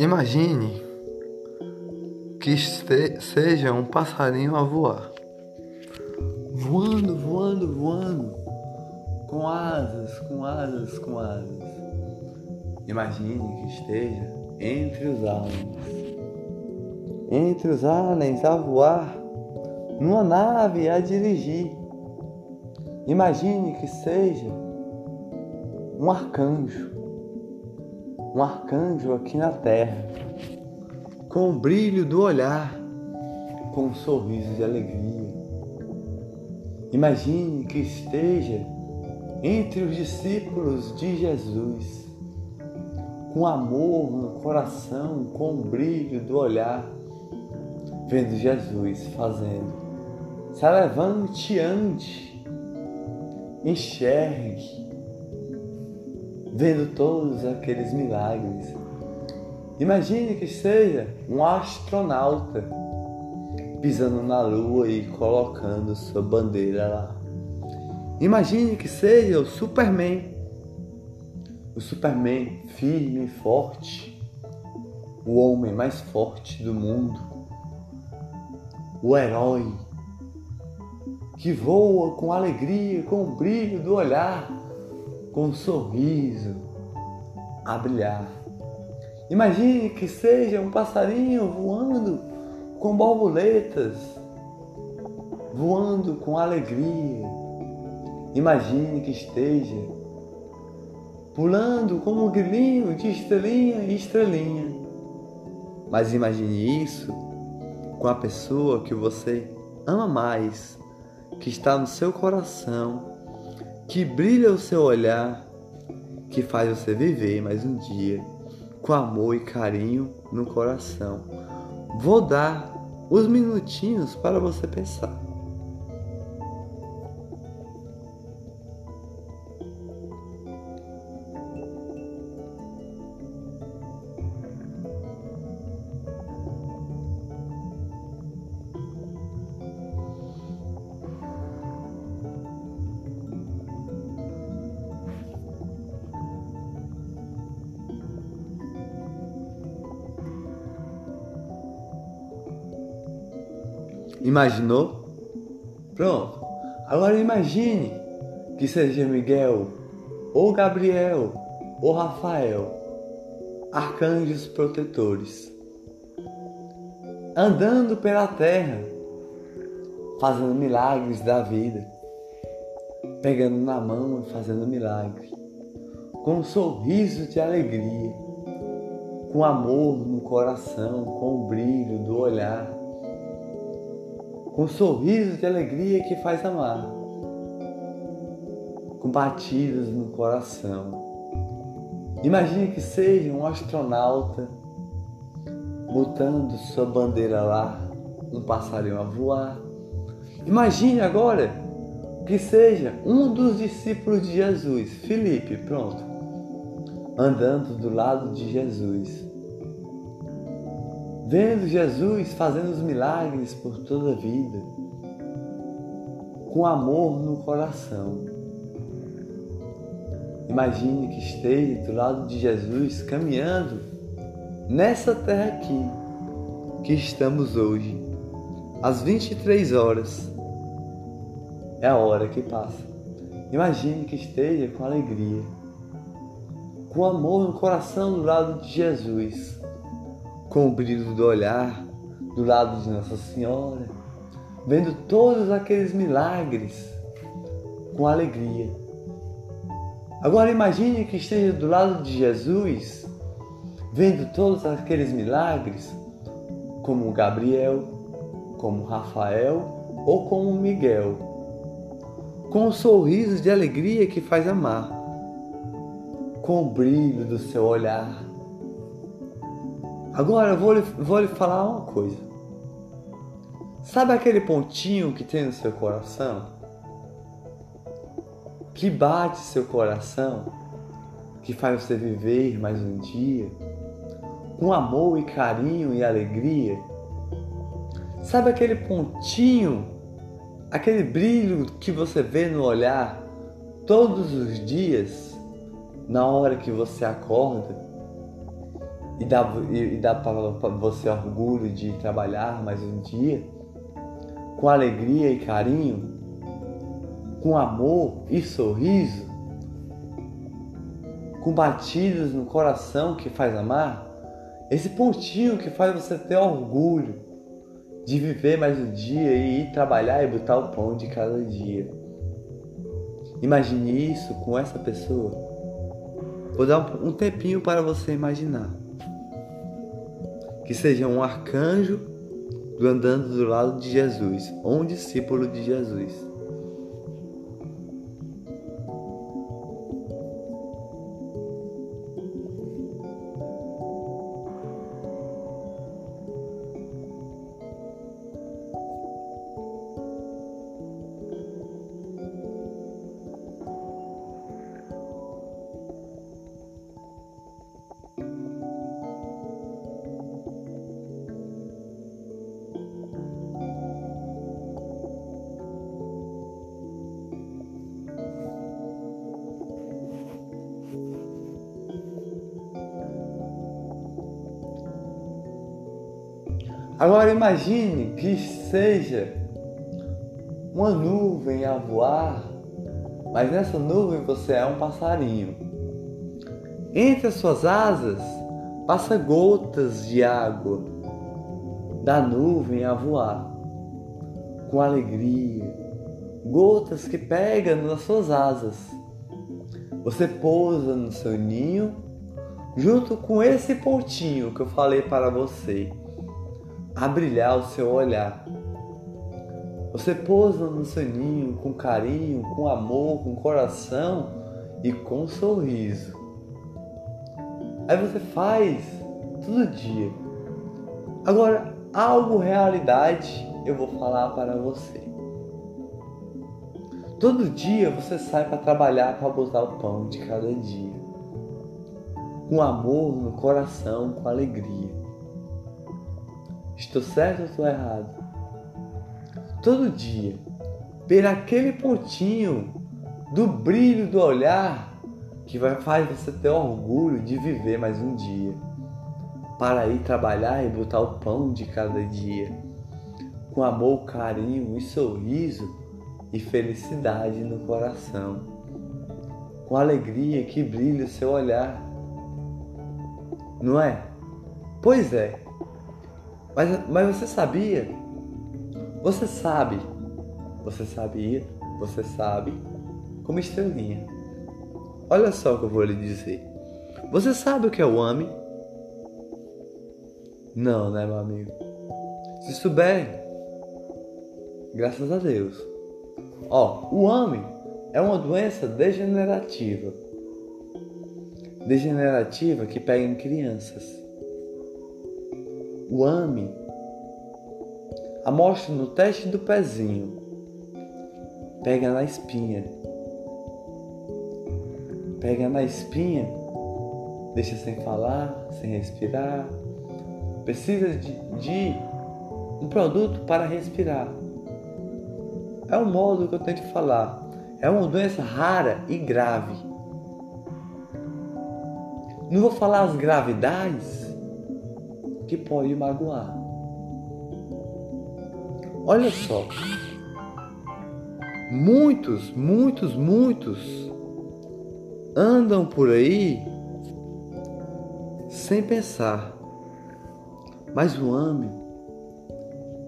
Imagine que seja um passarinho a voar, voando, voando, voando, com asas, com asas, com asas. Imagine que esteja entre os aliens, entre os aliens a voar, numa nave a dirigir. Imagine que seja um arcanjo um arcanjo aqui na terra, com o brilho do olhar, com um sorriso de alegria. Imagine que esteja entre os discípulos de Jesus, com amor no coração, com o brilho do olhar, vendo Jesus fazendo. Se levante ante, enxergue, vendo todos aqueles milagres. Imagine que seja um astronauta pisando na lua e colocando sua bandeira lá. Imagine que seja o Superman. O Superman firme e forte, o homem mais forte do mundo, o herói que voa com alegria, com o brilho do olhar com um sorriso a brilhar. Imagine que seja um passarinho voando com borboletas, voando com alegria. Imagine que esteja pulando como um grilinho de estrelinha em estrelinha. Mas imagine isso com a pessoa que você ama mais, que está no seu coração que brilha o seu olhar, que faz você viver mais um dia com amor e carinho no coração. Vou dar os minutinhos para você pensar. Imaginou? Pronto. Agora imagine que seja Miguel, ou Gabriel, ou Rafael, arcanjos protetores, andando pela terra, fazendo milagres da vida, pegando na mão e fazendo milagres, com um sorriso de alegria, com amor no coração, com o brilho do olhar um sorriso de alegria que faz amar, com batidas no coração. Imagine que seja um astronauta botando sua bandeira lá, um passarinho a voar. Imagine agora que seja um dos discípulos de Jesus, Felipe, pronto, andando do lado de Jesus vendo Jesus fazendo os milagres por toda a vida, com amor no coração. Imagine que esteja do lado de Jesus caminhando nessa terra aqui que estamos hoje, às 23 horas. É a hora que passa. Imagine que esteja com alegria, com amor no coração do lado de Jesus com o brilho do olhar do lado de Nossa Senhora, vendo todos aqueles milagres com alegria. Agora imagine que esteja do lado de Jesus, vendo todos aqueles milagres, como Gabriel, como Rafael ou como Miguel, com um sorriso de alegria que faz amar, com o brilho do seu olhar Agora eu vou lhe, vou lhe falar uma coisa. Sabe aquele pontinho que tem no seu coração? Que bate seu coração? Que faz você viver mais um dia? Com amor e carinho e alegria? Sabe aquele pontinho? Aquele brilho que você vê no olhar todos os dias, na hora que você acorda? E dá, e dá para você orgulho de trabalhar mais um dia, com alegria e carinho, com amor e sorriso, com batidas no coração que faz amar, esse pontinho que faz você ter orgulho de viver mais um dia e ir trabalhar e botar o pão de cada dia. Imagine isso com essa pessoa. Vou dar um tempinho para você imaginar que seja um arcanjo andando do lado de Jesus, ou um discípulo de Jesus. Agora imagine que seja uma nuvem a voar, mas nessa nuvem você é um passarinho. Entre as suas asas passa gotas de água da nuvem a voar com alegria, gotas que pegam nas suas asas. Você pousa no seu ninho junto com esse pontinho que eu falei para você a brilhar o seu olhar. Você pousa no seu ninho com carinho, com amor, com coração e com sorriso. Aí você faz todo dia. Agora, algo realidade eu vou falar para você. Todo dia você sai para trabalhar para botar o pão de cada dia. Com amor no coração, com alegria. Estou certo ou estou errado? Todo dia, ver aquele pontinho do brilho do olhar que vai fazer você ter orgulho de viver mais um dia, para ir trabalhar e botar o pão de cada dia, com amor, carinho e sorriso e felicidade no coração, com alegria que brilha o seu olhar, não é? Pois é. Mas, mas você sabia? Você sabe? Você sabia? Você sabe? Como estrelinha. Olha só o que eu vou lhe dizer. Você sabe o que é o AME? Não, né, meu amigo? Se souber, graças a Deus. Ó, o AME é uma doença degenerativa. Degenerativa que pega em crianças o AME, amostra no teste do pezinho, pega na espinha, pega na espinha, deixa sem falar, sem respirar, precisa de, de um produto para respirar. É o modo que eu tento falar. É uma doença rara e grave. Não vou falar as gravidades, que pode magoar. Olha só. Muitos, muitos, muitos andam por aí sem pensar. Mas o AME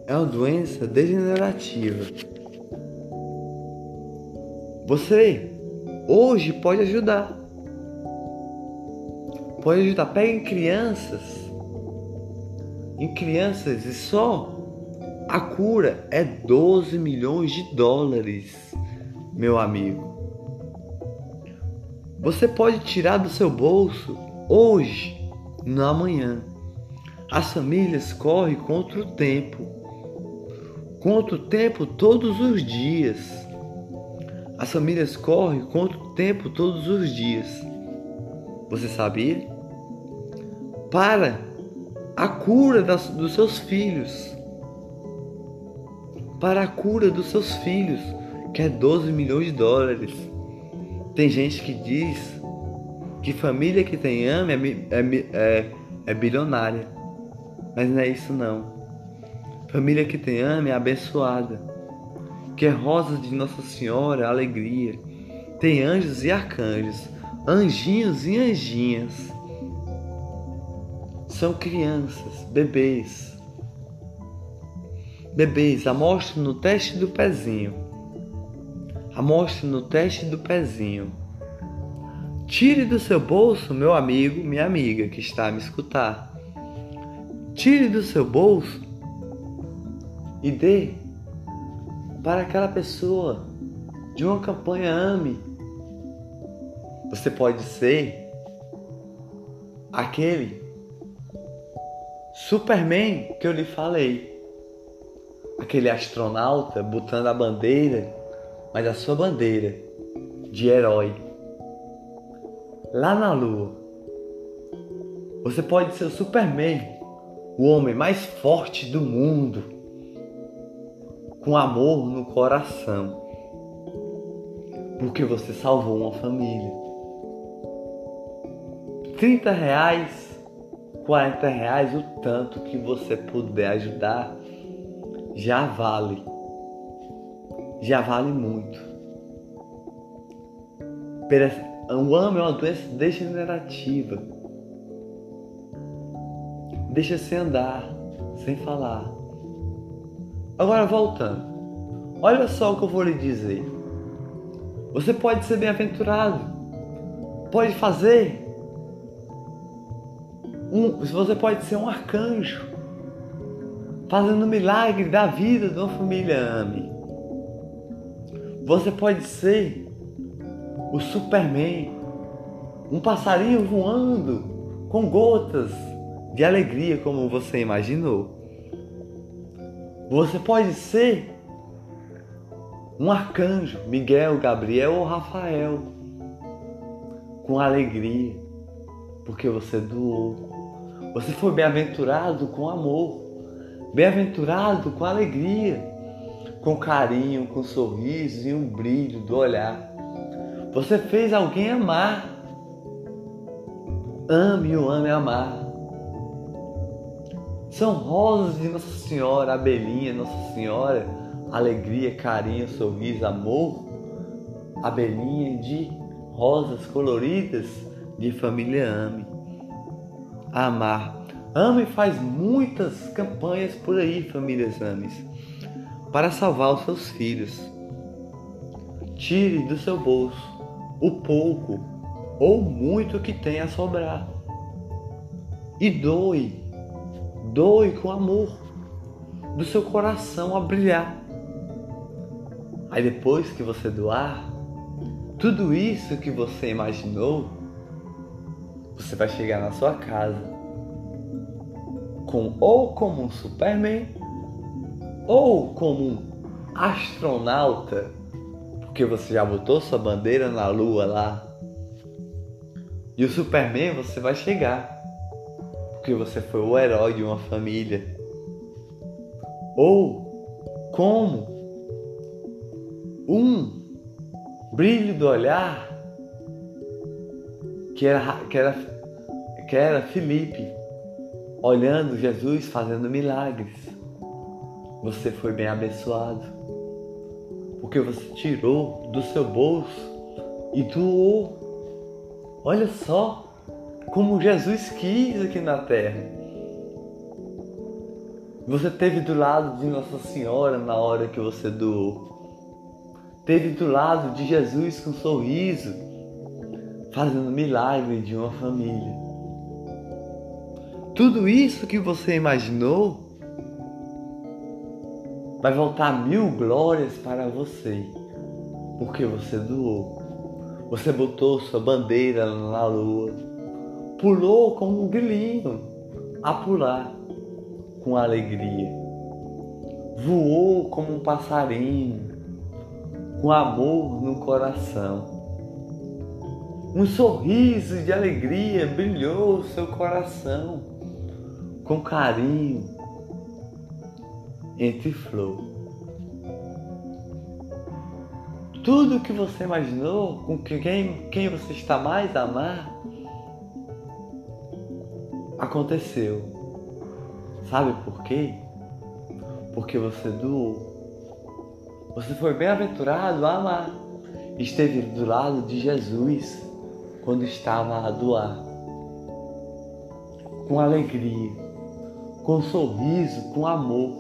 é uma doença degenerativa. Você hoje pode ajudar. Pode ajudar. Peguem crianças em crianças e só a cura é 12 milhões de dólares, meu amigo. Você pode tirar do seu bolso hoje, não amanhã. As famílias correm contra o tempo. Contra o tempo todos os dias. As famílias correm contra o tempo todos os dias. Você sabia? Para a cura das, dos seus filhos. Para a cura dos seus filhos, que é 12 milhões de dólares. Tem gente que diz que família que tem ame é, é, é, é bilionária. Mas não é isso não. Família que tem ama é abençoada. Que é rosa de Nossa Senhora, alegria. Tem anjos e arcanjos, anjinhos e anjinhas. São crianças, bebês. Bebês, amostre no teste do pezinho. Amostre no teste do pezinho. Tire do seu bolso, meu amigo, minha amiga que está a me escutar. Tire do seu bolso e dê para aquela pessoa de uma campanha Ame. Você pode ser aquele Superman que eu lhe falei. Aquele astronauta botando a bandeira, mas a sua bandeira de herói lá na lua. Você pode ser o Superman, o homem mais forte do mundo com amor no coração, porque você salvou uma família. 30 reais, 40 reais, o tanto que você puder ajudar, já vale. Já vale muito. O amo é uma doença degenerativa. Deixa se andar, sem falar. Agora voltando. Olha só o que eu vou lhe dizer. Você pode ser bem-aventurado. Pode fazer. Um, você pode ser um arcanjo. Fazendo um milagre da vida de uma família ame. Você pode ser o Superman. Um passarinho voando com gotas de alegria como você imaginou. Você pode ser um arcanjo, Miguel, Gabriel ou Rafael, com alegria, porque você doou. Você foi bem-aventurado com amor, bem-aventurado com alegria, com carinho, com sorriso e um brilho do olhar. Você fez alguém amar. Ame o ame amar. São rosas de Nossa Senhora, abelhinha, Nossa Senhora, alegria, carinho, sorriso, amor. Abelhinha de rosas coloridas de família Ame. Amar. Ame faz muitas campanhas por aí, famílias Ames, para salvar os seus filhos. Tire do seu bolso o pouco ou muito que tem a sobrar e doe Doe com amor, do seu coração a brilhar. Aí depois que você doar, tudo isso que você imaginou, você vai chegar na sua casa com ou como um Superman ou como um astronauta, porque você já botou sua bandeira na lua lá. E o Superman você vai chegar porque você foi o herói de uma família. Ou como um brilho do olhar que era, que era, que era Felipe olhando Jesus fazendo milagres. Você foi bem abençoado porque você tirou do seu bolso e doou. Olha só, como Jesus quis aqui na terra. Você teve do lado de Nossa Senhora na hora que você doou. Teve do lado de Jesus com um sorriso, fazendo milagre de uma família. Tudo isso que você imaginou vai voltar mil glórias para você, porque você doou. Você botou sua bandeira na lua pulou como um grilinho a pular com alegria. Voou como um passarinho, com amor no coração. Um sorriso de alegria brilhou seu coração, com carinho, entre flor. Tudo que você imaginou, com quem, quem você está mais a amar, aconteceu. Sabe por quê? Porque você doou. Você foi bem-aventurado a amar. Esteve do lado de Jesus quando estava a doar. Com alegria, com sorriso, com amor,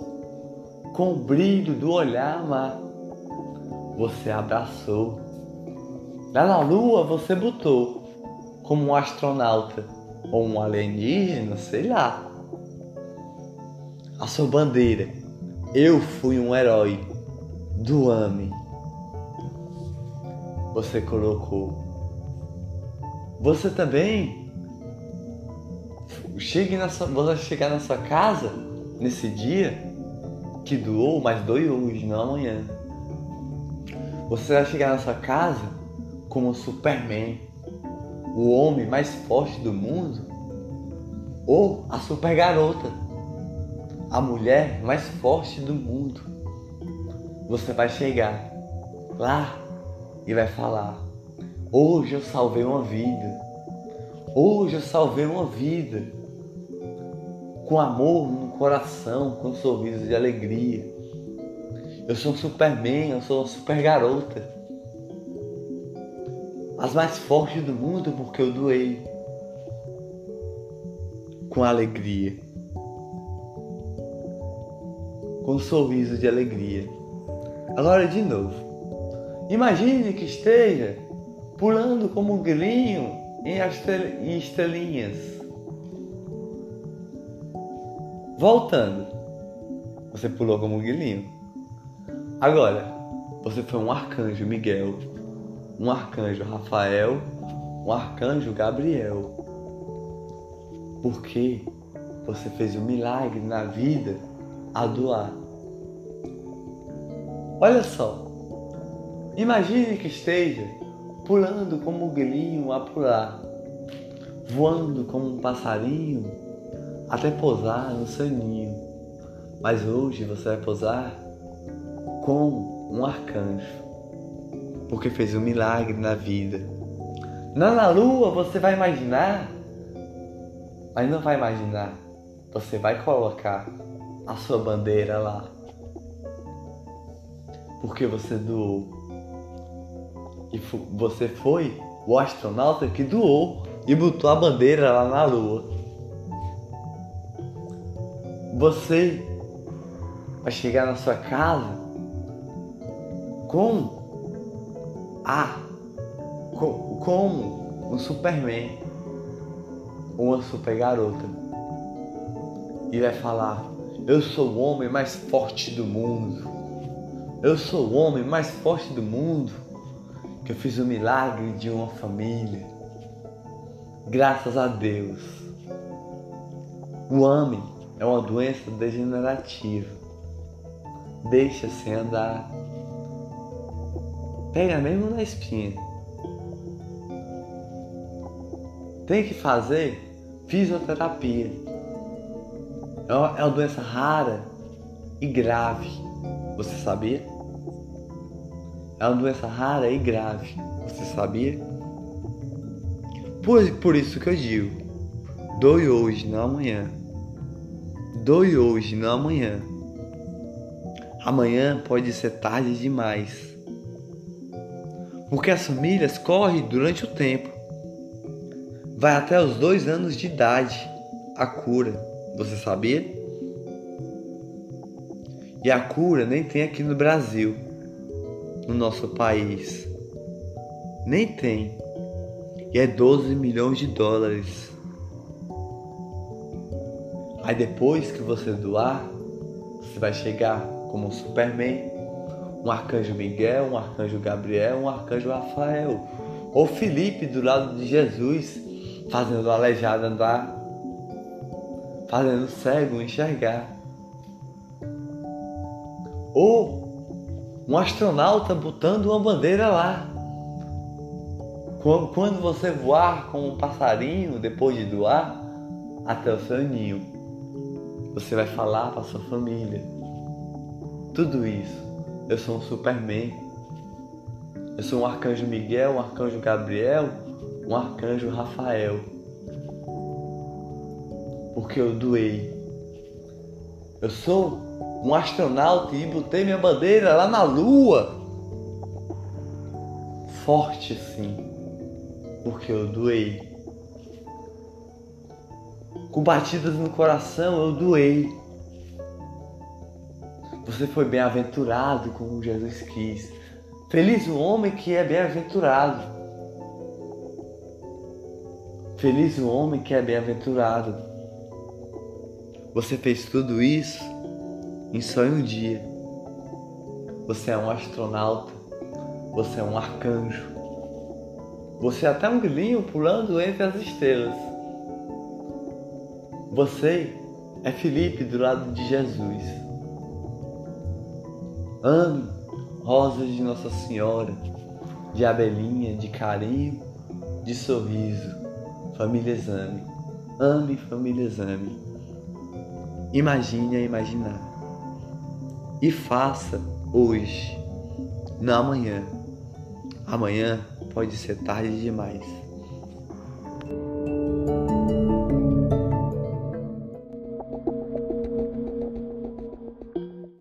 com o brilho do olhar amar. Você abraçou. Lá na lua você botou como um astronauta ou um alienígena, sei lá. A sua bandeira. Eu fui um herói do AME. Você colocou. Você também chegue na sua, você chegar na sua casa nesse dia que doou, mas doe hoje, não amanhã. Você vai chegar na sua casa como o Superman, o homem mais forte do mundo, ou a super garota, a mulher mais forte do mundo. Você vai chegar lá e vai falar: Hoje eu salvei uma vida. Hoje eu salvei uma vida. Com amor no coração, com um sorriso de alegria. Eu sou um Superman, eu sou uma super garota as mais fortes do mundo porque eu doei com alegria, com um sorriso de alegria. Agora de novo, imagine que esteja pulando como um grilinho em estrelinhas. Voltando, você pulou como um grilinho. Agora, você foi um arcanjo Miguel um arcanjo Rafael, um arcanjo Gabriel. Porque você fez um milagre na vida a doar. Olha só, imagine que esteja pulando como um grilinho a pular, voando como um passarinho até pousar no seu ninho. Mas hoje você vai pousar com um arcanjo porque fez um milagre na vida. Não na lua você vai imaginar, mas não vai imaginar. Você vai colocar a sua bandeira lá. Porque você doou. E você foi o astronauta que doou e botou a bandeira lá na lua. Você vai chegar na sua casa com ah, como um Superman ou uma super garota e vai falar: Eu sou o homem mais forte do mundo. Eu sou o homem mais forte do mundo. Eu fiz o milagre de uma família. Graças a Deus. O homem é uma doença degenerativa. Deixa-se andar Pega mesmo na espinha. Tem que fazer fisioterapia. É uma, é uma doença rara e grave. Você sabia? É uma doença rara e grave. Você sabia? Por, por isso que eu digo: doe hoje, não amanhã. Doe hoje, não amanhã. Amanhã pode ser tarde demais porque as famílias correm durante o tempo. Vai até os dois anos de idade a cura, você sabia? E a cura nem tem aqui no Brasil, no nosso país. Nem tem. E é 12 milhões de dólares. Aí depois que você doar, você vai chegar como um Superman um arcanjo Miguel, um arcanjo Gabriel, um arcanjo Rafael. Ou Felipe do lado de Jesus, fazendo o aleijado andar, fazendo o cego enxergar. Ou um astronauta botando uma bandeira lá. Quando você voar como um passarinho depois de doar até o seu ninho, você vai falar para sua família. Tudo isso eu sou um Superman. Eu sou um arcanjo Miguel, um arcanjo Gabriel, um arcanjo Rafael. porque eu doei. Eu sou um astronauta e botei minha bandeira lá na lua. Forte assim, porque eu doei. Com batidas no coração, eu doei. Você foi bem-aventurado como Jesus quis. Feliz o homem que é bem-aventurado. Feliz o homem que é bem-aventurado. Você fez tudo isso em só um dia. Você é um astronauta. Você é um arcanjo. Você é até um grilinho pulando entre as estrelas. Você é Felipe do lado de Jesus. Ame rosas de Nossa Senhora, de abelinha, de carinho, de sorriso. Família Exame. Ame Família Exame. Imagine a imaginar. E faça hoje, não amanhã. Amanhã pode ser tarde demais.